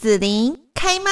紫琳开麦。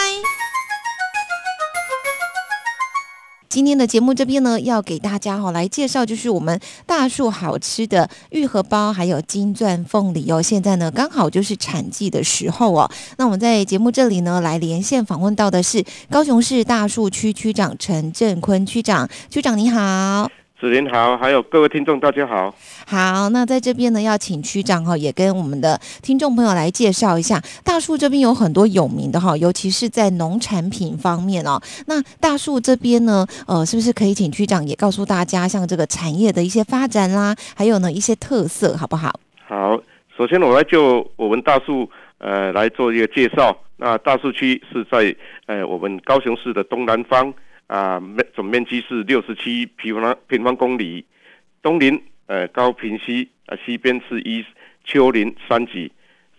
今天的节目这边呢，要给大家哈来介绍，就是我们大树好吃的玉荷包，还有金钻凤梨哦。现在呢，刚好就是产季的时候哦。那我们在节目这里呢，来连线访问到的是高雄市大树区区长陈振坤区长，区长你好。子林好，还有各位听众，大家好。好，那在这边呢，要请区长哈，也跟我们的听众朋友来介绍一下，大树这边有很多有名的哈，尤其是在农产品方面哦。那大树这边呢，呃，是不是可以请区长也告诉大家，像这个产业的一些发展啦，还有呢一些特色，好不好？好，首先我来就我们大树呃来做一个介绍。那大树区是在呃我们高雄市的东南方。啊，面总面积是六十七平方平方公里，东临呃高平溪，啊西边是一丘陵山脊，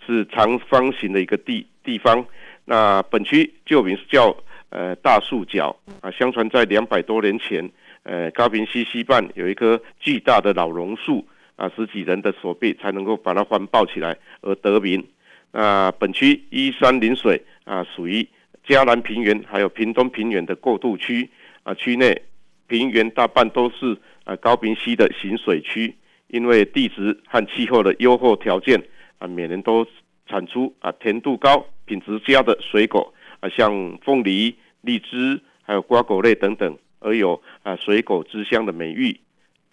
是长方形的一个地地方。那本区旧名是叫呃大树角啊，相传在两百多年前，呃高平溪西畔有一棵巨大的老榕树啊，十几人的手臂才能够把它环抱起来而得名。啊，本区依山临水啊，属于。嘉南平原还有屏东平原的过渡区啊，区内平原大半都是啊高平溪的行水区，因为地质和气候的优厚条件啊，每年都产出啊甜度高、品质佳的水果啊，像凤梨、荔枝还有瓜果类等等，而有啊水果之乡的美誉。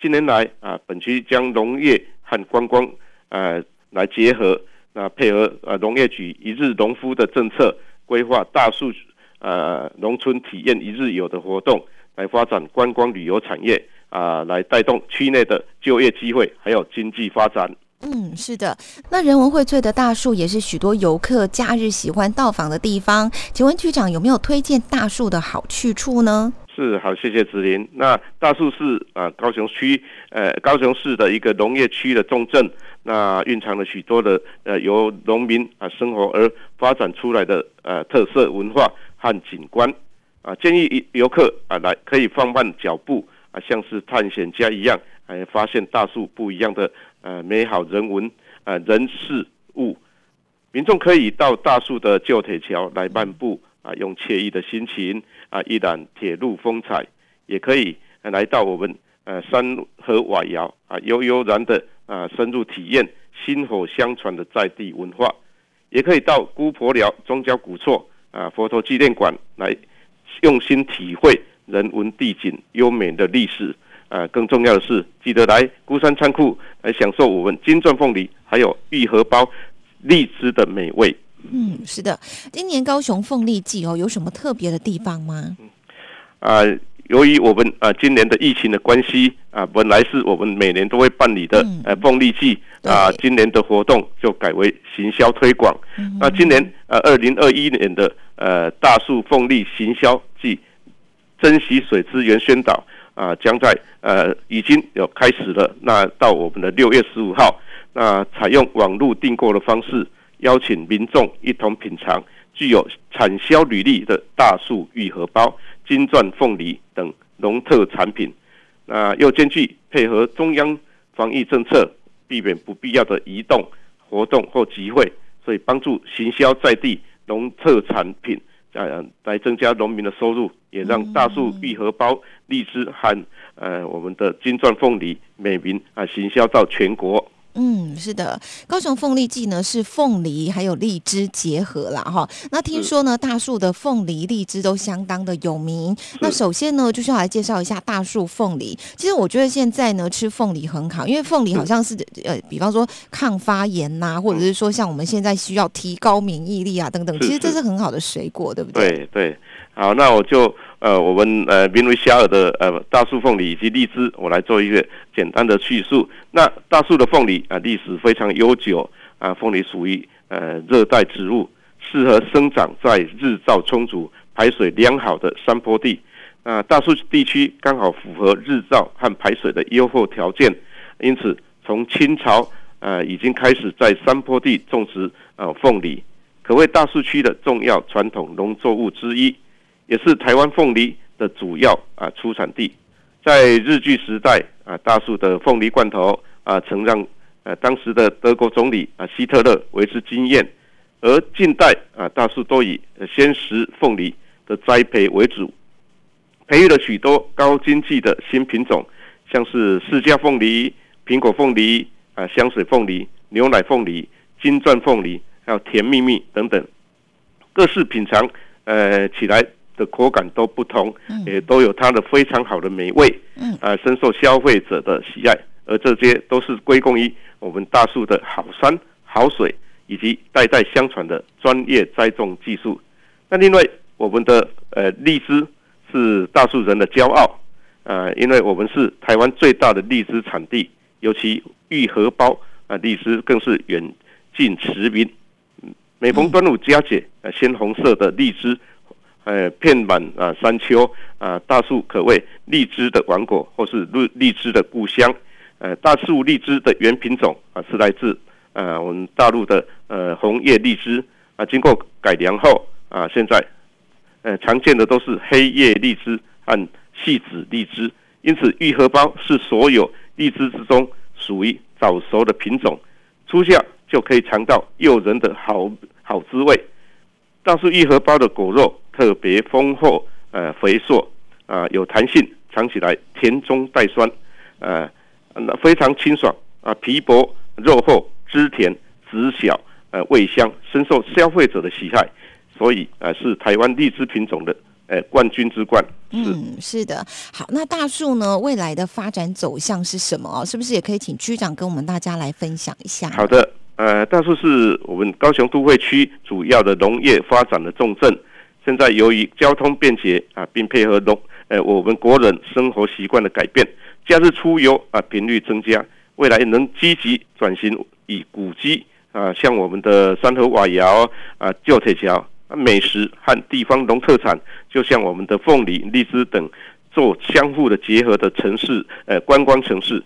近年来啊，本区将农业和观光呃来结合，那配合啊农业局一日农夫的政策。规划大树呃农村体验一日游的活动，来发展观光旅游产业啊，来带动区内的就业机会，还有经济发展。嗯，是的。那人文荟萃的大树也是许多游客假日喜欢到访的地方。请问局长有没有推荐大树的好去处呢？是好，谢谢子林。那大树是啊，高雄区呃高雄市的一个农业区的重镇。那蕴藏了许多的呃由农民啊生活而发展出来的呃特色文化和景观啊，建议游客啊来可以放慢脚步啊，像是探险家一样，来发现大树不一样的呃美好人文啊人事物。民众可以到大树的旧铁桥来漫步啊，用惬意的心情啊一览铁路风采，也可以来到我们呃山河瓦窑啊悠悠然的。啊，深入体验薪火相传的在地文化，也可以到姑婆寮宗教古厝啊佛陀纪念馆来用心体会人文地景优美的历史。啊，更重要的是，记得来孤山仓库来享受我们金钻凤梨还有玉荷包荔枝的美味。嗯，是的，今年高雄凤梨季哦，有什么特别的地方吗？啊。由于我们啊今年的疫情的关系啊，本来是我们每年都会办理的呃凤梨季啊，今年的活动就改为行销推广。那今年呃二零二一年的呃大树凤梨行销季，珍惜水资源宣导啊，将在呃已经有开始了。那到我们的六月十五号，那采用网络订购的方式，邀请民众一同品尝具有产销履历的大树玉荷包。金钻凤梨等农特产品，那又兼具配合中央防疫政策，避免不必要的移动活动或集会，所以帮助行销在地农特产品，呃，来增加农民的收入，也让大树玉荷包、荔枝和呃我们的金钻凤梨美名啊行销到全国。嗯，是的，高雄凤梨季呢是凤梨还有荔枝结合啦哈。那听说呢，大树的凤梨、荔枝都相当的有名。那首先呢，就是要来介绍一下大树凤梨。其实我觉得现在呢，吃凤梨很好，因为凤梨好像是呃，比方说抗发炎呐，或者是说像我们现在需要提高免疫力啊等等，其实这是很好的水果，对不对？对对。好，那我就呃，我们呃名为小尔的呃大树凤梨以及荔枝，我来做一个简单的叙述。那大树的凤梨啊，历史非常悠久啊，凤梨属于呃热带植物，适合生长在日照充足、排水良好的山坡地。啊，大树地区刚好符合日照和排水的优厚条件，因此从清朝呃已经开始在山坡地种植呃凤梨，可谓大树区的重要传统农作物之一。也是台湾凤梨的主要啊出产地，在日据时代啊，大树的凤梨罐头啊，曾让呃当时的德国总理啊希特勒为之惊艳。而近代啊，大树都以鲜食凤梨的栽培为主，培育了许多高经济的新品种，像是释迦凤梨、苹果凤梨啊、香水凤梨、牛奶凤梨、金钻凤梨，还有甜蜜蜜等等，各式品尝，呃，起来的口感都不同，也都有它的非常好的美味，嗯，啊，深受消费者的喜爱，而这些都是归功于我们大树的好山好水。以及代代相传的专业栽种技术。那另外，我们的呃荔枝是大树人的骄傲，呃，因为我们是台湾最大的荔枝产地，尤其玉荷包啊荔枝更是远近驰名。每逢端午佳节，呃，鲜红色的荔枝，呃，遍满啊山丘啊，大树可谓荔枝的王国，或是荔荔枝的故乡。呃，大树荔枝的原品种啊，是来自。呃，我们大陆的呃红叶荔枝啊，经过改良后啊，现在呃常见的都是黑叶荔枝和细籽荔枝，因此玉荷包是所有荔枝之中属于早熟的品种，初夏就可以尝到诱人的好好滋味。大树玉荷包的果肉特别丰厚，呃肥硕啊有弹性，尝起来甜中带酸，呃那非常清爽啊皮薄肉厚。汁甜、籽小、呃味香，深受消费者的喜爱，所以呃是台湾荔枝品种的呃冠军之冠。嗯，是的。好，那大树呢未来的发展走向是什么哦？是不是也可以请区长跟我们大家来分享一下？好的，呃，大树是我们高雄都会区主要的农业发展的重镇。现在由于交通便捷啊，并配合农呃我们国人生活习惯的改变，假日出游啊频率增加，未来能积极转型。以古迹啊，像我们的三河瓦窑啊、旧铁桥、美食和地方农特产，就像我们的凤梨、荔枝等，做相互的结合的城市，呃，观光城市。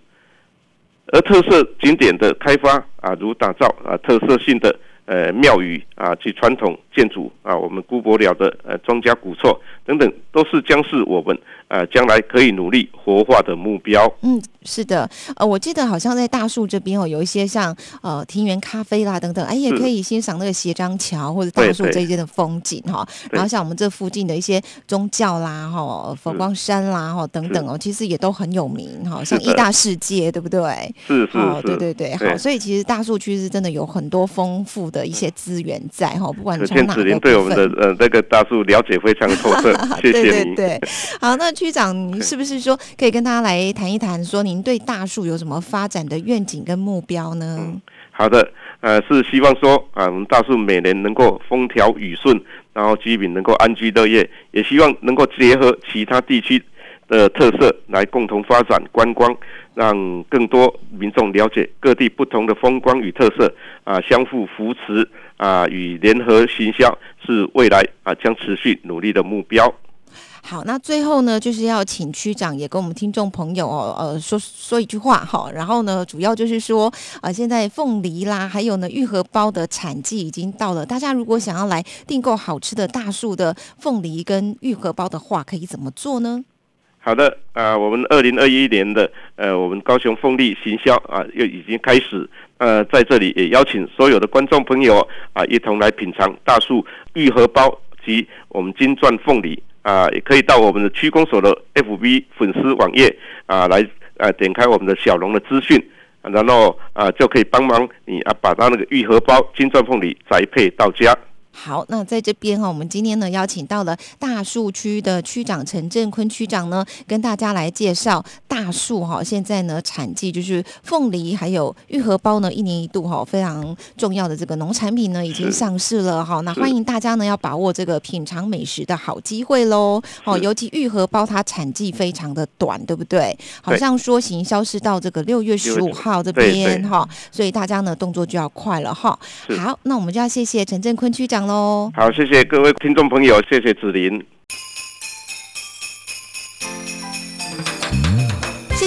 而特色景点的开发啊，如打造啊特色性的。呃，庙宇啊，及传统建筑啊，我们姑伯了的呃庄家古厝等等，都是将是我们呃将来可以努力活化的目标。嗯，是的，呃，我记得好像在大树这边哦，有一些像呃庭园咖啡啦等等，哎，也可以欣赏那个斜张桥或者大树这一边的风景哈。然后像我们这附近的一些宗教啦哈，佛光山啦哈等等哦，其实也都很有名哈，像一大世界对不对？是是是，对对对，好，所以其实大树区是真的有很多丰富的。一些资源在哈，不管从哪个对我们的呃那个大树了解非常透彻，谢谢你。对，好，那区长，您是不是说可以跟大家来谈一谈，说您对大树有什么发展的愿景跟目标呢？好的，呃，是希望说啊，我们大树每年能够风调雨顺，然后居民能够安居乐业，也希望能够结合其他地区的特色来共同发展观光。让更多民众了解各地不同的风光与特色啊，相互扶持啊，与联合行销是未来啊将持续努力的目标。好，那最后呢，就是要请区长也跟我们听众朋友哦，呃，说说一句话哈。然后呢，主要就是说啊，现在凤梨啦，还有呢玉荷包的产季已经到了，大家如果想要来订购好吃的大树的凤梨跟玉荷包的话，可以怎么做呢？好的，啊，我们二零二一年的呃，我们高雄凤梨行销啊，又已经开始。呃，在这里也邀请所有的观众朋友啊，一同来品尝大树玉荷包及我们金钻凤梨啊，也可以到我们的区公所的 FB 粉丝网页啊，来啊点开我们的小龙的资讯，然后啊就可以帮忙你啊，把他那个愈合包金钻凤梨宅配到家。好，那在这边哈，我们今天呢邀请到了大树区的区长陈振坤区长呢，跟大家来介绍大树哈。现在呢产季就是凤梨还有玉荷包呢，一年一度哈非常重要的这个农产品呢已经上市了哈。那欢迎大家呢要把握这个品尝美食的好机会喽。哦，尤其玉荷包它产季非常的短，对不对？好像说行销是到这个六月十五号这边哈，所以大家呢动作就要快了哈。好，那我们就要谢谢陈振坤区长喽。好，谢谢各位听众朋友，谢谢子林，